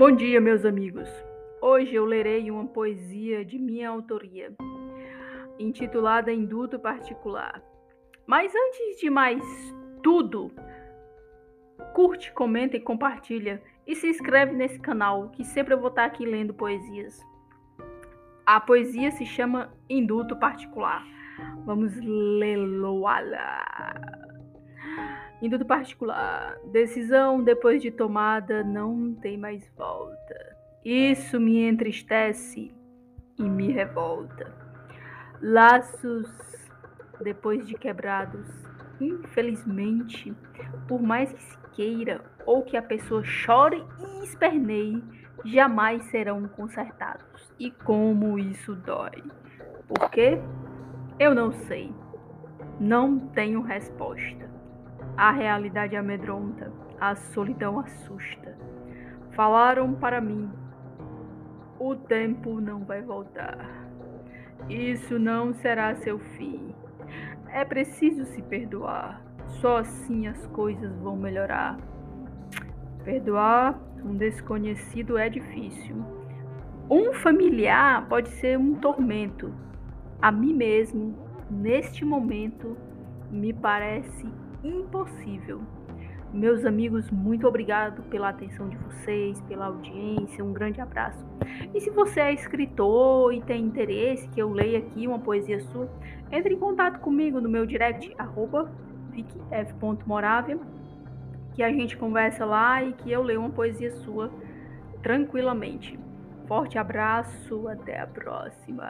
Bom dia, meus amigos. Hoje eu lerei uma poesia de minha autoria, intitulada Induto Particular. Mas antes de mais tudo, curte, comenta e compartilha e se inscreve nesse canal, que sempre eu vou estar aqui lendo poesias. A poesia se chama Induto Particular. Vamos lê-lo-la. Induto particular. Decisão depois de tomada não tem mais volta. Isso me entristece e me revolta. Laços depois de quebrados, infelizmente, por mais que se queira ou que a pessoa chore e esperneie, jamais serão consertados. E como isso dói. Por quê? Eu não sei. Não tenho resposta. A realidade amedronta, a solidão assusta. Falaram para mim: o tempo não vai voltar. Isso não será seu fim. É preciso se perdoar. Só assim as coisas vão melhorar. Perdoar um desconhecido é difícil. Um familiar pode ser um tormento. A mim mesmo, neste momento, me parece impossível. Meus amigos, muito obrigado pela atenção de vocês, pela audiência, um grande abraço. E se você é escritor e tem interesse que eu leia aqui uma poesia sua, entre em contato comigo no meu direct, arroba vicf.moravia, que a gente conversa lá e que eu leio uma poesia sua tranquilamente. Forte abraço, até a próxima!